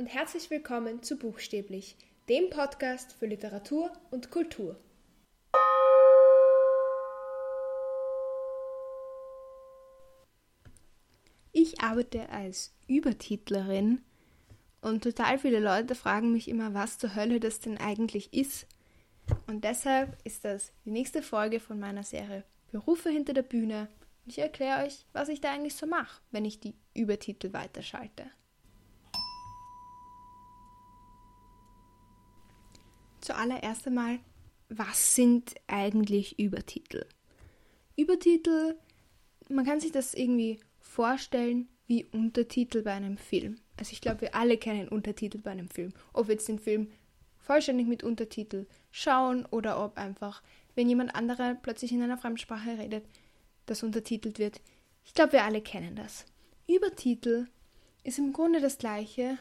und herzlich willkommen zu Buchstäblich, dem Podcast für Literatur und Kultur. Ich arbeite als Übertitlerin und total viele Leute fragen mich immer, was zur Hölle das denn eigentlich ist. Und deshalb ist das die nächste Folge von meiner Serie Berufe hinter der Bühne. Und ich erkläre euch, was ich da eigentlich so mache, wenn ich die Übertitel weiterschalte. Zuallererst einmal, was sind eigentlich Übertitel? Übertitel, man kann sich das irgendwie vorstellen wie Untertitel bei einem Film. Also ich glaube, wir alle kennen Untertitel bei einem Film. Ob wir jetzt den Film vollständig mit Untertitel schauen oder ob einfach, wenn jemand anderer plötzlich in einer Fremdsprache redet, das untertitelt wird. Ich glaube, wir alle kennen das. Übertitel ist im Grunde das gleiche,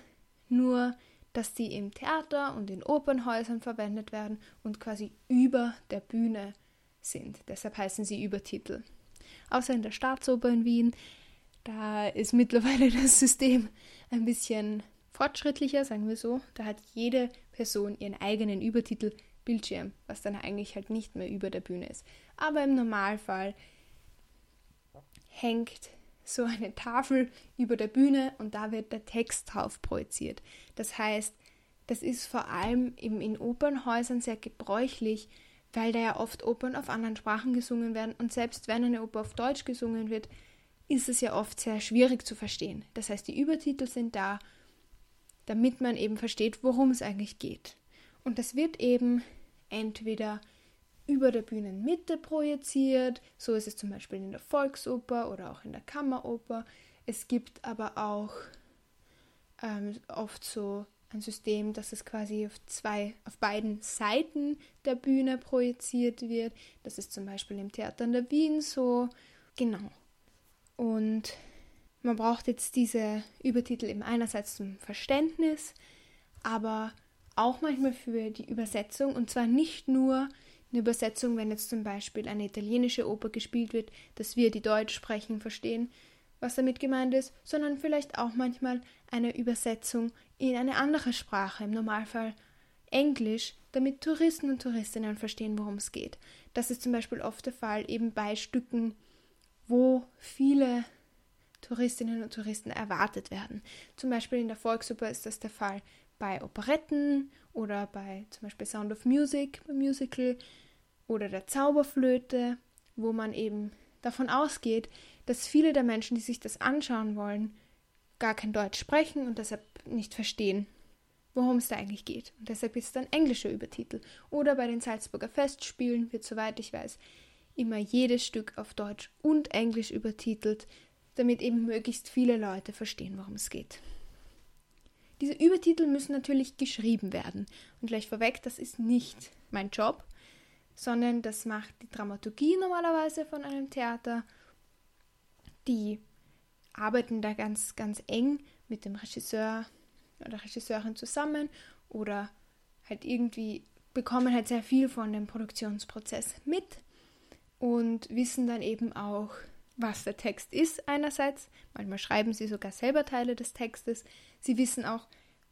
nur dass die im Theater und in Opernhäusern verwendet werden und quasi über der Bühne sind. Deshalb heißen sie Übertitel. Außer in der Staatsoper in Wien, da ist mittlerweile das System ein bisschen fortschrittlicher, sagen wir so. Da hat jede Person ihren eigenen Übertitelbildschirm, was dann eigentlich halt nicht mehr über der Bühne ist. Aber im Normalfall hängt so eine Tafel über der Bühne und da wird der Text drauf projiziert. Das heißt, das ist vor allem eben in Opernhäusern sehr gebräuchlich, weil da ja oft Opern auf anderen Sprachen gesungen werden und selbst wenn eine Oper auf Deutsch gesungen wird, ist es ja oft sehr schwierig zu verstehen. Das heißt, die Übertitel sind da, damit man eben versteht, worum es eigentlich geht. Und das wird eben entweder über der Bühnenmitte projiziert. So ist es zum Beispiel in der Volksoper oder auch in der Kammeroper. Es gibt aber auch ähm, oft so ein System, dass es quasi auf zwei, auf beiden Seiten der Bühne projiziert wird. Das ist zum Beispiel im Theater in der Wien so. Genau. Und man braucht jetzt diese Übertitel eben einerseits zum Verständnis, aber auch manchmal für die Übersetzung und zwar nicht nur eine Übersetzung, wenn jetzt zum Beispiel eine italienische Oper gespielt wird, dass wir, die Deutsch sprechen, verstehen, was damit gemeint ist, sondern vielleicht auch manchmal eine Übersetzung in eine andere Sprache, im Normalfall Englisch, damit Touristen und Touristinnen verstehen, worum es geht. Das ist zum Beispiel oft der Fall eben bei Stücken, wo viele Touristinnen und Touristen erwartet werden. Zum Beispiel in der Volksoper ist das der Fall bei Operetten oder bei zum Beispiel Sound of Music, Musical oder der Zauberflöte, wo man eben davon ausgeht, dass viele der Menschen, die sich das anschauen wollen, gar kein Deutsch sprechen und deshalb nicht verstehen, worum es da eigentlich geht. Und deshalb ist es dann englischer Übertitel. Oder bei den Salzburger Festspielen wird, soweit ich weiß, immer jedes Stück auf Deutsch und Englisch übertitelt, damit eben möglichst viele Leute verstehen, worum es geht. Diese Übertitel müssen natürlich geschrieben werden. Und gleich vorweg, das ist nicht mein Job, sondern das macht die Dramaturgie normalerweise von einem Theater. Die arbeiten da ganz, ganz eng mit dem Regisseur oder Regisseurin zusammen oder halt irgendwie bekommen halt sehr viel von dem Produktionsprozess mit und wissen dann eben auch, was der Text ist einerseits. Manchmal schreiben sie sogar selber Teile des Textes. Sie wissen auch,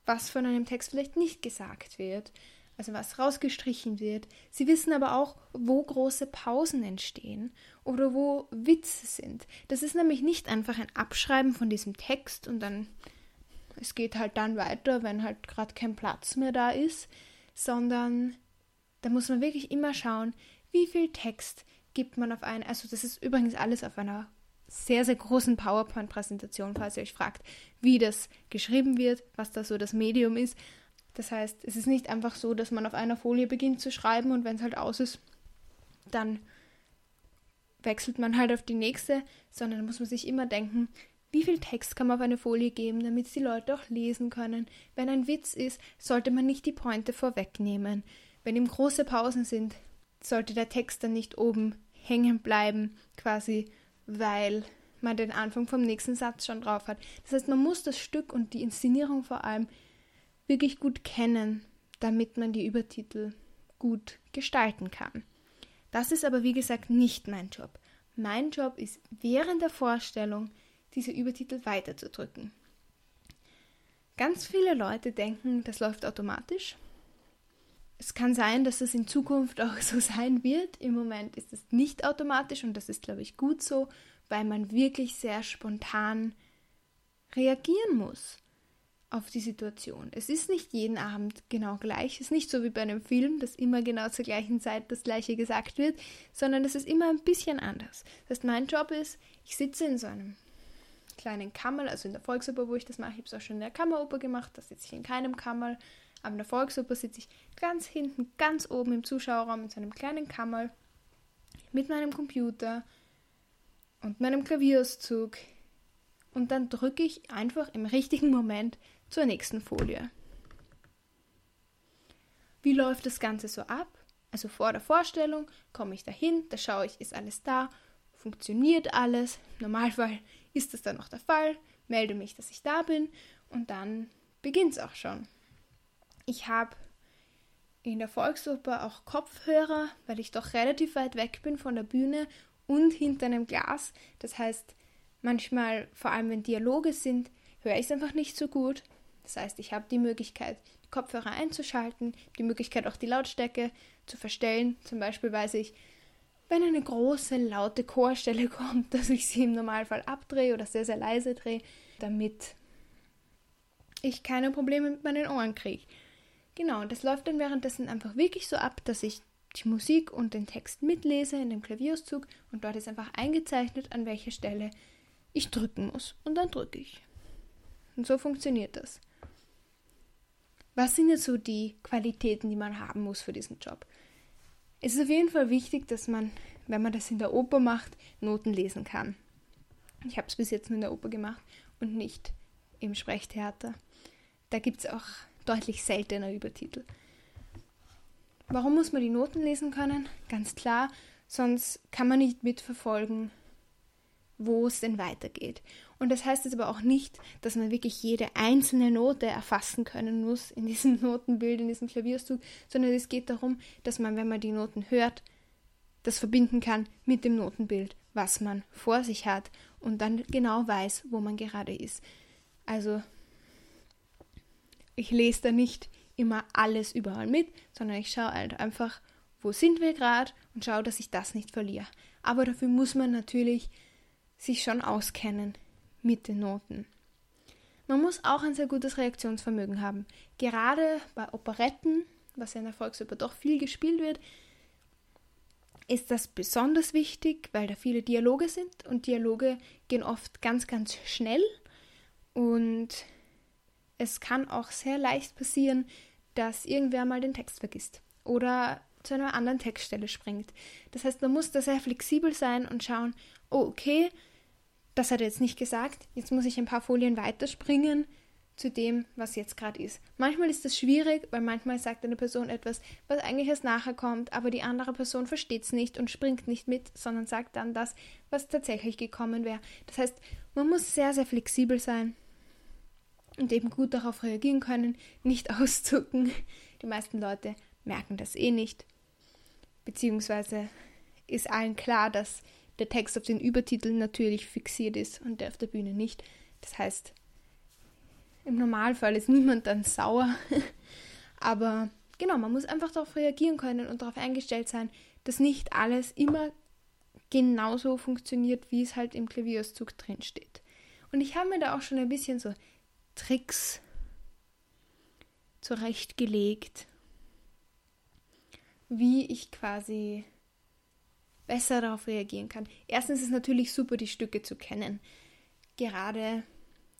was von einem Text vielleicht nicht gesagt wird, also was rausgestrichen wird. Sie wissen aber auch, wo große Pausen entstehen oder wo Witze sind. Das ist nämlich nicht einfach ein Abschreiben von diesem Text und dann es geht halt dann weiter, wenn halt gerade kein Platz mehr da ist, sondern da muss man wirklich immer schauen, wie viel Text gibt man auf ein, also das ist übrigens alles auf einer sehr, sehr großen PowerPoint-Präsentation, falls ihr euch fragt, wie das geschrieben wird, was da so das Medium ist. Das heißt, es ist nicht einfach so, dass man auf einer Folie beginnt zu schreiben und wenn es halt aus ist, dann wechselt man halt auf die nächste, sondern muss man sich immer denken, wie viel Text kann man auf eine Folie geben, damit es die Leute auch lesen können. Wenn ein Witz ist, sollte man nicht die Pointe vorwegnehmen. Wenn ihm große Pausen sind, sollte der Text dann nicht oben hängen bleiben, quasi, weil man den Anfang vom nächsten Satz schon drauf hat. Das heißt, man muss das Stück und die Inszenierung vor allem wirklich gut kennen, damit man die Übertitel gut gestalten kann. Das ist aber wie gesagt nicht mein Job. Mein Job ist während der Vorstellung diese Übertitel weiterzudrücken. Ganz viele Leute denken, das läuft automatisch. Es kann sein, dass es in Zukunft auch so sein wird. Im Moment ist es nicht automatisch und das ist, glaube ich, gut so, weil man wirklich sehr spontan reagieren muss auf die Situation. Es ist nicht jeden Abend genau gleich. Es ist nicht so wie bei einem Film, dass immer genau zur gleichen Zeit das gleiche gesagt wird, sondern es ist immer ein bisschen anders. Das heißt, mein Job ist, ich sitze in so einem kleinen Kammerl, also in der Volksoper, wo ich das mache, ich habe es auch schon in der Kammeroper gemacht, da sitze ich in keinem Kammerl, aber in der Volksoper sitze ich ganz hinten, ganz oben im Zuschauerraum in so einem kleinen Kammerl mit meinem Computer und meinem Klavierauszug und dann drücke ich einfach im richtigen Moment zur nächsten Folie. Wie läuft das Ganze so ab? Also vor der Vorstellung komme ich dahin, da schaue ich, ist alles da, funktioniert alles. Im Normalfall ist das dann noch der Fall, melde mich, dass ich da bin und dann beginnt es auch schon. Ich habe in der Volksoper auch Kopfhörer, weil ich doch relativ weit weg bin von der Bühne und hinter einem Glas. Das heißt, manchmal, vor allem wenn Dialoge sind, höre ich es einfach nicht so gut. Das heißt, ich habe die Möglichkeit, die Kopfhörer einzuschalten, die Möglichkeit auch die Lautstärke zu verstellen. Zum Beispiel weiß ich, wenn eine große, laute Chorstelle kommt, dass ich sie im Normalfall abdrehe oder sehr, sehr leise drehe, damit ich keine Probleme mit meinen Ohren kriege. Genau, das läuft dann währenddessen einfach wirklich so ab, dass ich die Musik und den Text mitlese in dem Klavierauszug und dort ist einfach eingezeichnet, an welcher Stelle ich drücken muss. Und dann drücke ich. Und so funktioniert das. Was sind jetzt so die Qualitäten, die man haben muss für diesen Job? Es ist auf jeden Fall wichtig, dass man, wenn man das in der Oper macht, Noten lesen kann. Ich habe es bis jetzt nur in der Oper gemacht und nicht im Sprechtheater. Da gibt es auch deutlich seltener Übertitel. Warum muss man die Noten lesen können? Ganz klar, sonst kann man nicht mitverfolgen, wo es denn weitergeht. Und das heißt jetzt aber auch nicht, dass man wirklich jede einzelne Note erfassen können muss in diesem Notenbild, in diesem Klavierstück, sondern es geht darum, dass man, wenn man die Noten hört, das verbinden kann mit dem Notenbild, was man vor sich hat und dann genau weiß, wo man gerade ist. Also ich lese da nicht immer alles überall mit, sondern ich schaue halt einfach, wo sind wir gerade und schaue, dass ich das nicht verliere. Aber dafür muss man natürlich sich schon auskennen mit den Noten. Man muss auch ein sehr gutes Reaktionsvermögen haben. Gerade bei Operetten, was ja in der Volksoper doch viel gespielt wird, ist das besonders wichtig, weil da viele Dialoge sind und Dialoge gehen oft ganz, ganz schnell und es kann auch sehr leicht passieren, dass irgendwer mal den Text vergisst oder zu einer anderen Textstelle springt. Das heißt, man muss da sehr flexibel sein und schauen, oh, okay, das hat er jetzt nicht gesagt, jetzt muss ich ein paar Folien weiterspringen zu dem, was jetzt gerade ist. Manchmal ist das schwierig, weil manchmal sagt eine Person etwas, was eigentlich erst nachher kommt, aber die andere Person versteht es nicht und springt nicht mit, sondern sagt dann das, was tatsächlich gekommen wäre. Das heißt, man muss sehr, sehr flexibel sein und eben gut darauf reagieren können, nicht auszucken. Die meisten Leute merken das eh nicht. Beziehungsweise ist allen klar, dass der Text auf den Übertiteln natürlich fixiert ist und der auf der Bühne nicht. Das heißt, im Normalfall ist niemand dann sauer. Aber genau, man muss einfach darauf reagieren können und darauf eingestellt sein, dass nicht alles immer genauso funktioniert, wie es halt im Klavierauszug drin steht. Und ich habe mir da auch schon ein bisschen so Tricks zurechtgelegt, wie ich quasi besser darauf reagieren kann. Erstens ist es natürlich super, die Stücke zu kennen. Gerade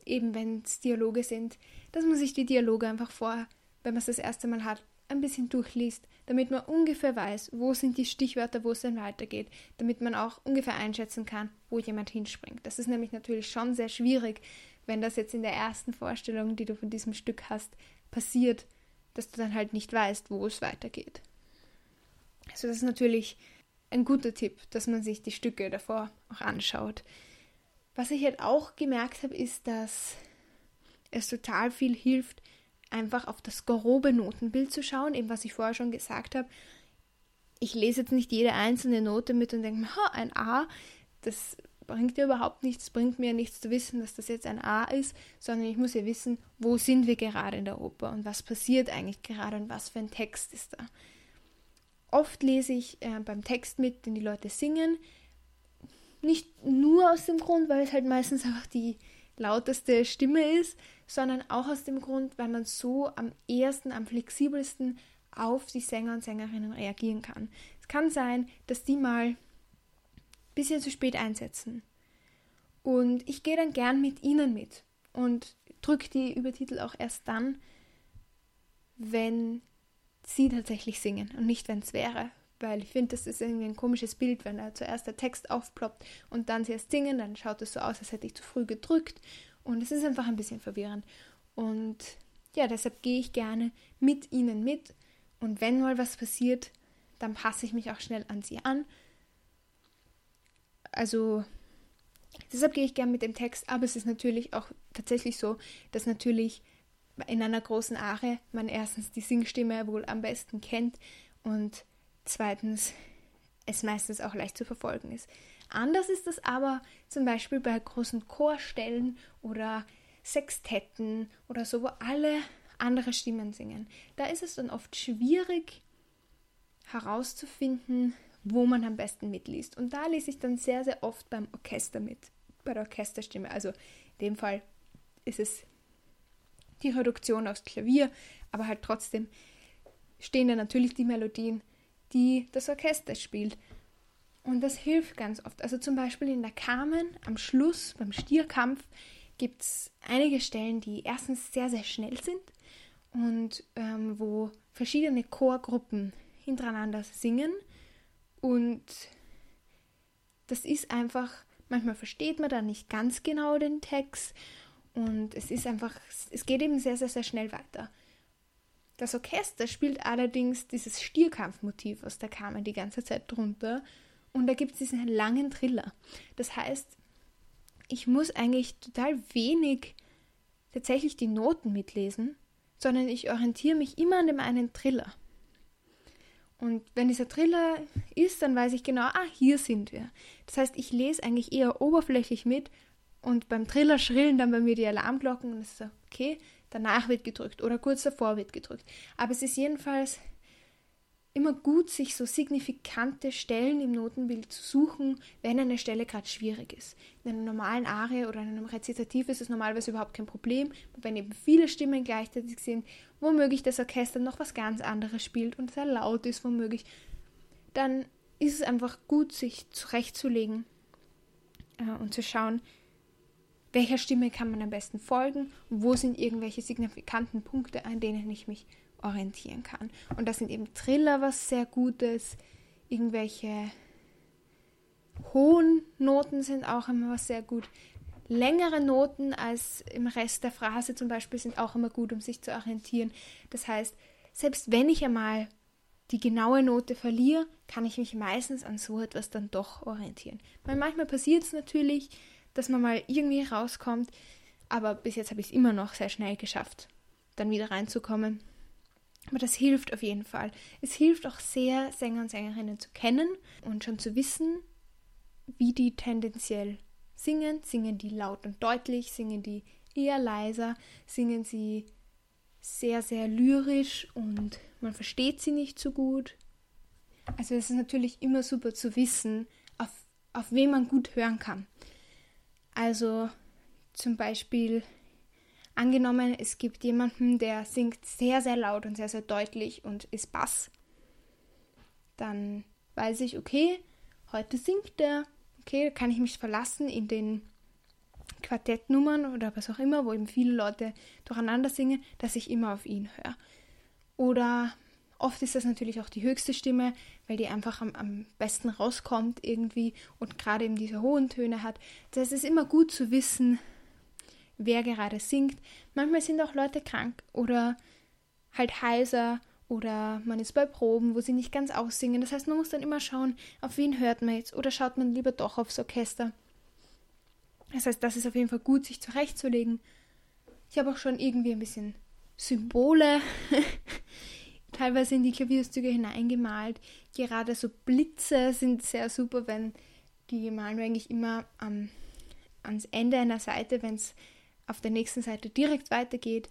eben wenn es Dialoge sind, dass man sich die Dialoge einfach vor, wenn man es das erste Mal hat, ein bisschen durchliest, damit man ungefähr weiß, wo sind die Stichwörter, wo es dann weitergeht, damit man auch ungefähr einschätzen kann, wo jemand hinspringt. Das ist nämlich natürlich schon sehr schwierig, wenn das jetzt in der ersten Vorstellung, die du von diesem Stück hast, passiert, dass du dann halt nicht weißt, wo es weitergeht. Also das ist natürlich ein guter Tipp, dass man sich die Stücke davor auch anschaut. Was ich halt auch gemerkt habe, ist, dass es total viel hilft, einfach auf das grobe Notenbild zu schauen, eben was ich vorher schon gesagt habe. Ich lese jetzt nicht jede einzelne Note mit und denke mir, ein A, das bringt ja überhaupt nichts, bringt mir nichts zu wissen, dass das jetzt ein A ist, sondern ich muss ja wissen, wo sind wir gerade in der Oper und was passiert eigentlich gerade und was für ein Text ist da. Oft lese ich äh, beim Text mit, den die Leute singen, nicht nur aus dem Grund, weil es halt meistens einfach die lauteste Stimme ist, sondern auch aus dem Grund, weil man so am ehesten, am flexibelsten auf die Sänger und Sängerinnen reagieren kann. Es kann sein, dass die mal bisschen zu spät einsetzen. Und ich gehe dann gern mit ihnen mit und drücke die Übertitel auch erst dann, wenn sie tatsächlich singen und nicht, wenn es wäre. Weil ich finde, das ist irgendwie ein komisches Bild, wenn da zuerst der Text aufploppt und dann sie erst singen, dann schaut es so aus, als hätte ich zu früh gedrückt. Und es ist einfach ein bisschen verwirrend. Und ja, deshalb gehe ich gerne mit ihnen mit. Und wenn mal was passiert, dann passe ich mich auch schnell an sie an. Also deshalb gehe ich gerne mit dem Text, aber es ist natürlich auch tatsächlich so, dass natürlich in einer großen Arie man erstens die Singstimme wohl am besten kennt und zweitens es meistens auch leicht zu verfolgen ist. Anders ist das aber zum Beispiel bei großen Chorstellen oder Sextetten oder so, wo alle andere Stimmen singen. Da ist es dann oft schwierig herauszufinden, wo man am besten mitliest. Und da lese ich dann sehr, sehr oft beim Orchester mit, bei der Orchesterstimme. Also in dem Fall ist es die Reduktion aufs Klavier, aber halt trotzdem stehen da natürlich die Melodien, die das Orchester spielt. Und das hilft ganz oft. Also zum Beispiel in der Carmen am Schluss beim Stierkampf gibt es einige Stellen, die erstens sehr, sehr schnell sind und ähm, wo verschiedene Chorgruppen hintereinander singen. Und das ist einfach, manchmal versteht man da nicht ganz genau den Text und es ist einfach, es geht eben sehr, sehr, sehr schnell weiter. Das Orchester spielt allerdings dieses Stierkampfmotiv aus der Carmen die ganze Zeit drunter und da gibt es diesen langen Triller. Das heißt, ich muss eigentlich total wenig tatsächlich die Noten mitlesen, sondern ich orientiere mich immer an dem einen Triller. Und wenn dieser Triller ist, dann weiß ich genau, ah, hier sind wir. Das heißt, ich lese eigentlich eher oberflächlich mit und beim Triller schrillen dann bei mir die Alarmglocken und es ist so, okay, danach wird gedrückt oder kurz davor wird gedrückt. Aber es ist jedenfalls immer gut, sich so signifikante Stellen im Notenbild zu suchen, wenn eine Stelle gerade schwierig ist. In einer normalen Arie oder in einem Rezitativ ist es normalerweise überhaupt kein Problem. Wenn eben viele Stimmen gleichzeitig sind, womöglich das Orchester noch was ganz anderes spielt und sehr laut ist, womöglich, dann ist es einfach gut, sich zurechtzulegen äh, und zu schauen, welcher Stimme kann man am besten folgen, wo sind irgendwelche signifikanten Punkte, an denen ich mich orientieren kann. Und das sind eben Triller, was sehr gut ist. Irgendwelche hohen Noten sind auch immer was sehr gut. Längere Noten als im Rest der Phrase zum Beispiel sind auch immer gut, um sich zu orientieren. Das heißt, selbst wenn ich einmal die genaue Note verliere, kann ich mich meistens an so etwas dann doch orientieren. Weil manchmal passiert es natürlich, dass man mal irgendwie rauskommt, aber bis jetzt habe ich es immer noch sehr schnell geschafft, dann wieder reinzukommen. Aber das hilft auf jeden Fall. Es hilft auch sehr, Sänger und Sängerinnen zu kennen und schon zu wissen, wie die tendenziell singen. Singen die laut und deutlich, singen die eher leiser, singen sie sehr, sehr lyrisch und man versteht sie nicht so gut. Also es ist natürlich immer super zu wissen, auf, auf wen man gut hören kann. Also zum Beispiel Angenommen, es gibt jemanden, der singt sehr, sehr laut und sehr, sehr deutlich und ist Bass. Dann weiß ich, okay, heute singt der. Okay, kann ich mich verlassen in den Quartettnummern oder was auch immer, wo eben viele Leute durcheinander singen, dass ich immer auf ihn höre. Oder oft ist das natürlich auch die höchste Stimme, weil die einfach am, am besten rauskommt irgendwie und gerade eben diese hohen Töne hat. Das ist immer gut zu wissen, wer gerade singt. Manchmal sind auch Leute krank oder halt heiser oder man ist bei Proben, wo sie nicht ganz aussingen. Das heißt, man muss dann immer schauen, auf wen hört man jetzt oder schaut man lieber doch aufs Orchester. Das heißt, das ist auf jeden Fall gut, sich zurechtzulegen. Ich habe auch schon irgendwie ein bisschen Symbole teilweise in die Klavierstücke hineingemalt. Gerade so Blitze sind sehr super, wenn die malen wir eigentlich immer am, ans Ende einer Seite, wenn es auf der nächsten Seite direkt weitergeht,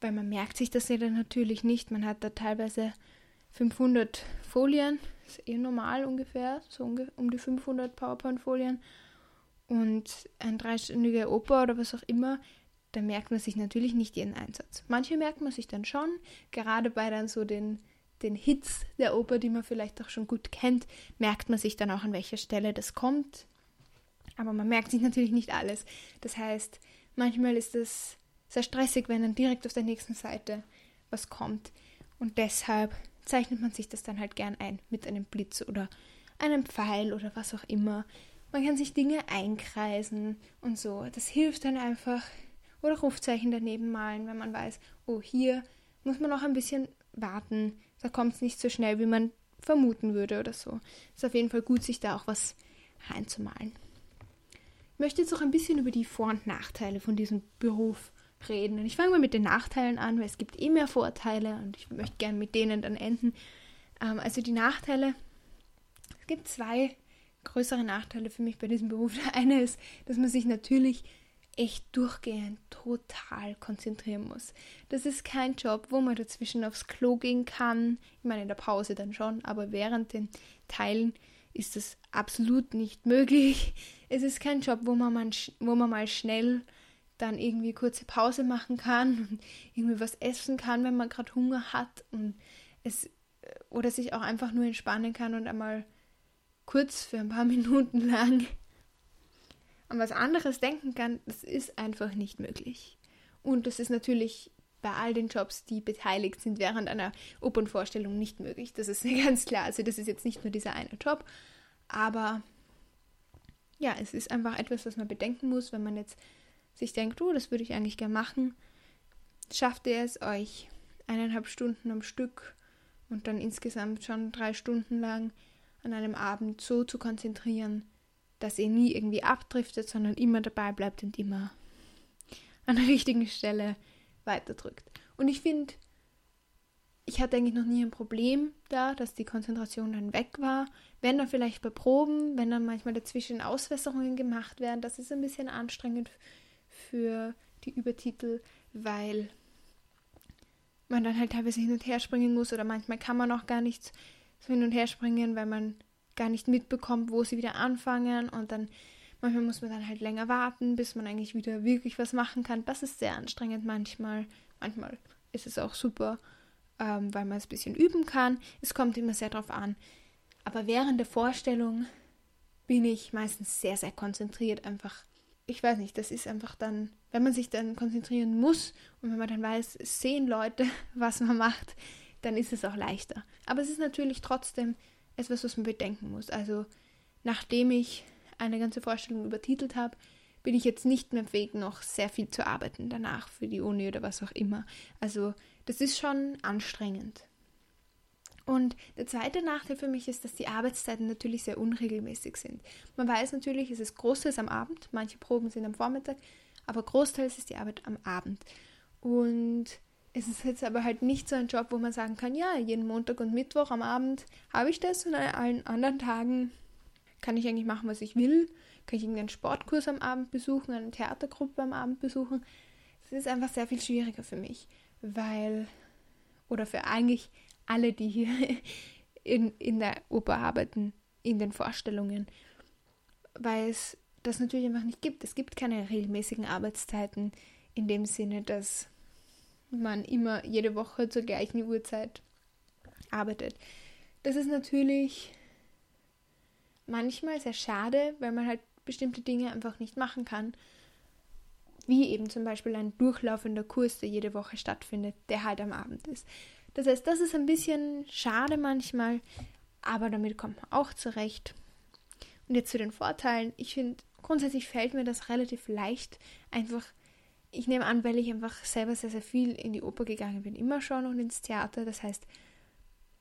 weil man merkt sich das ja dann natürlich nicht. Man hat da teilweise 500 Folien, ist eh normal ungefähr, so um die 500 PowerPoint-Folien und ein dreistündiger Oper oder was auch immer, da merkt man sich natürlich nicht jeden Einsatz. Manche merkt man sich dann schon, gerade bei dann so den, den Hits der Oper, die man vielleicht auch schon gut kennt, merkt man sich dann auch, an welcher Stelle das kommt. Aber man merkt sich natürlich nicht alles. Das heißt, manchmal ist es sehr stressig, wenn dann direkt auf der nächsten Seite was kommt. Und deshalb zeichnet man sich das dann halt gern ein mit einem Blitz oder einem Pfeil oder was auch immer. Man kann sich Dinge einkreisen und so. Das hilft dann einfach. Oder Rufzeichen daneben malen, wenn man weiß, oh, hier muss man noch ein bisschen warten. Da kommt es nicht so schnell, wie man vermuten würde oder so. Ist auf jeden Fall gut, sich da auch was reinzumalen. Möchte jetzt auch ein bisschen über die Vor- und Nachteile von diesem Beruf reden. Und ich fange mal mit den Nachteilen an, weil es gibt eh mehr Vorteile und ich möchte gerne mit denen dann enden. Ähm, also die Nachteile, es gibt zwei größere Nachteile für mich bei diesem Beruf. Der eine ist, dass man sich natürlich echt durchgehend total konzentrieren muss. Das ist kein Job, wo man dazwischen aufs Klo gehen kann. Ich meine, in der Pause dann schon, aber während den Teilen ist das absolut nicht möglich. Es ist kein Job, wo man, mal, wo man mal schnell dann irgendwie kurze Pause machen kann und irgendwie was essen kann, wenn man gerade Hunger hat und es oder sich auch einfach nur entspannen kann und einmal kurz für ein paar Minuten lang an was anderes denken kann, das ist einfach nicht möglich. Und das ist natürlich bei all den Jobs, die beteiligt sind während einer Opernvorstellung nicht möglich. Das ist ganz klar. Also das ist jetzt nicht nur dieser eine Job, aber ja, es ist einfach etwas, was man bedenken muss, wenn man jetzt sich denkt, oh, das würde ich eigentlich gerne machen. Schafft ihr es euch eineinhalb Stunden am Stück und dann insgesamt schon drei Stunden lang an einem Abend so zu konzentrieren, dass ihr nie irgendwie abdriftet, sondern immer dabei bleibt und immer an der richtigen Stelle weiterdrückt. Und ich finde, ich hatte eigentlich noch nie ein Problem da, dass die Konzentration dann weg war. Wenn dann vielleicht bei Proben, wenn dann manchmal dazwischen Auswässerungen gemacht werden, das ist ein bisschen anstrengend für die Übertitel, weil man dann halt teilweise hin und her springen muss oder manchmal kann man auch gar nicht so hin und her springen, weil man gar nicht mitbekommt, wo sie wieder anfangen und dann manchmal muss man dann halt länger warten, bis man eigentlich wieder wirklich was machen kann. Das ist sehr anstrengend manchmal. Manchmal ist es auch super, ähm, weil man es ein bisschen üben kann. Es kommt immer sehr drauf an. Aber während der Vorstellung bin ich meistens sehr, sehr konzentriert, einfach ich weiß nicht, das ist einfach dann, wenn man sich dann konzentrieren muss und wenn man dann weiß, sehen Leute, was man macht, dann ist es auch leichter. Aber es ist natürlich trotzdem etwas, was man bedenken muss. Also, nachdem ich eine ganze Vorstellung übertitelt habe, bin ich jetzt nicht mehr fähig, noch sehr viel zu arbeiten danach für die Uni oder was auch immer. Also, das ist schon anstrengend. Und der zweite Nachteil für mich ist, dass die Arbeitszeiten natürlich sehr unregelmäßig sind. Man weiß natürlich, es ist großteils am Abend, manche Proben sind am Vormittag, aber großteils ist die Arbeit am Abend. Und es ist jetzt aber halt nicht so ein Job, wo man sagen kann, ja, jeden Montag und Mittwoch am Abend habe ich das und an allen anderen Tagen kann ich eigentlich machen, was ich will. Kann ich irgendeinen Sportkurs am Abend besuchen, eine Theatergruppe am Abend besuchen. Das ist einfach sehr viel schwieriger für mich, weil, oder für eigentlich alle, die hier in, in der Oper arbeiten, in den Vorstellungen, weil es das natürlich einfach nicht gibt. Es gibt keine regelmäßigen Arbeitszeiten in dem Sinne, dass man immer jede Woche zur gleichen Uhrzeit arbeitet. Das ist natürlich manchmal sehr schade, weil man halt bestimmte Dinge einfach nicht machen kann. Wie eben zum Beispiel ein durchlaufender Kurs, der jede Woche stattfindet, der halt am Abend ist. Das heißt, das ist ein bisschen schade manchmal, aber damit kommt man auch zurecht. Und jetzt zu den Vorteilen. Ich finde, grundsätzlich fällt mir das relativ leicht. Einfach, ich nehme an, weil ich einfach selber sehr, sehr viel in die Oper gegangen bin, immer schon und ins Theater. Das heißt,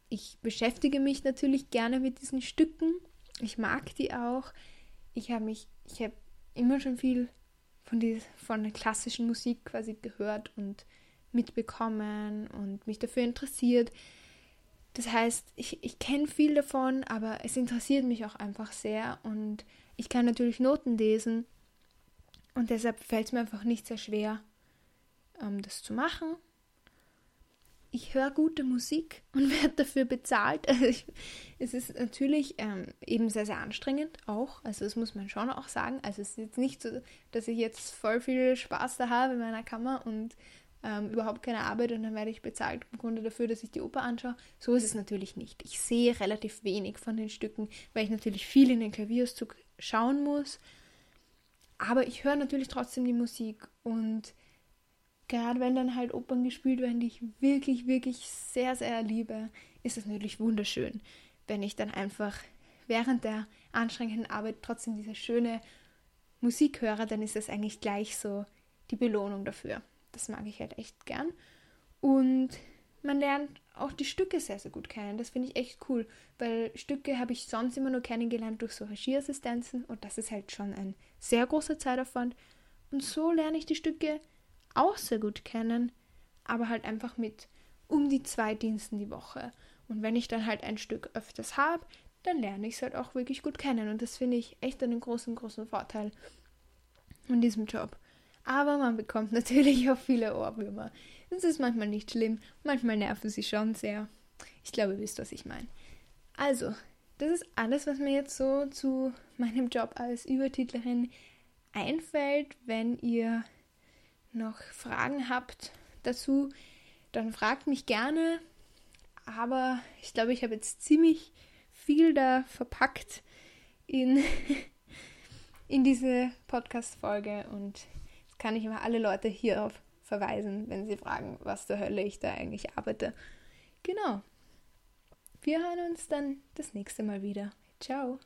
ich beschäftige mich natürlich gerne mit diesen Stücken. Ich mag die auch. Ich habe mich, ich habe immer schon viel von, die, von der klassischen Musik quasi gehört und mitbekommen und mich dafür interessiert. Das heißt, ich, ich kenne viel davon, aber es interessiert mich auch einfach sehr und Ich kann natürlich Noten lesen und deshalb fällt es mir einfach nicht sehr schwer, ähm, das zu machen. Ich höre gute Musik und werde dafür bezahlt. Also ich, es ist natürlich ähm, eben sehr, sehr anstrengend auch. Also das muss man schon auch sagen. Also es ist jetzt nicht so, dass ich jetzt voll viel Spaß da habe in meiner Kammer und ähm, überhaupt keine Arbeit und dann werde ich bezahlt im Grunde dafür, dass ich die Oper anschaue. So ist es natürlich nicht. Ich sehe relativ wenig von den Stücken, weil ich natürlich viel in den Klavierauszug schauen muss. Aber ich höre natürlich trotzdem die Musik und gerade wenn dann halt Opern gespielt werden, die ich wirklich, wirklich sehr, sehr liebe, ist es natürlich wunderschön, wenn ich dann einfach während der anstrengenden Arbeit trotzdem diese schöne Musik höre, dann ist das eigentlich gleich so die Belohnung dafür. Das mag ich halt echt gern. Und man lernt auch die Stücke sehr, sehr gut kennen. Das finde ich echt cool, weil Stücke habe ich sonst immer nur kennengelernt durch so Regieassistenzen und das ist halt schon ein sehr großer Zeitaufwand. Und so lerne ich die Stücke auch sehr gut kennen, aber halt einfach mit um die zwei Diensten die Woche. Und wenn ich dann halt ein Stück öfters habe, dann lerne ich es halt auch wirklich gut kennen. Und das finde ich echt einen großen, großen Vorteil in diesem Job. Aber man bekommt natürlich auch viele Ohrwürmer. Das ist manchmal nicht schlimm, manchmal nerven sie schon sehr. Ich glaube, ihr wisst, was ich meine. Also, das ist alles, was mir jetzt so zu meinem Job als Übertitlerin einfällt. Wenn ihr noch Fragen habt dazu, dann fragt mich gerne. Aber ich glaube, ich habe jetzt ziemlich viel da verpackt in, in diese Podcast-Folge und kann ich immer alle Leute hierauf verweisen, wenn sie fragen, was zur Hölle ich da eigentlich arbeite. Genau. Wir hören uns dann das nächste Mal wieder. Ciao.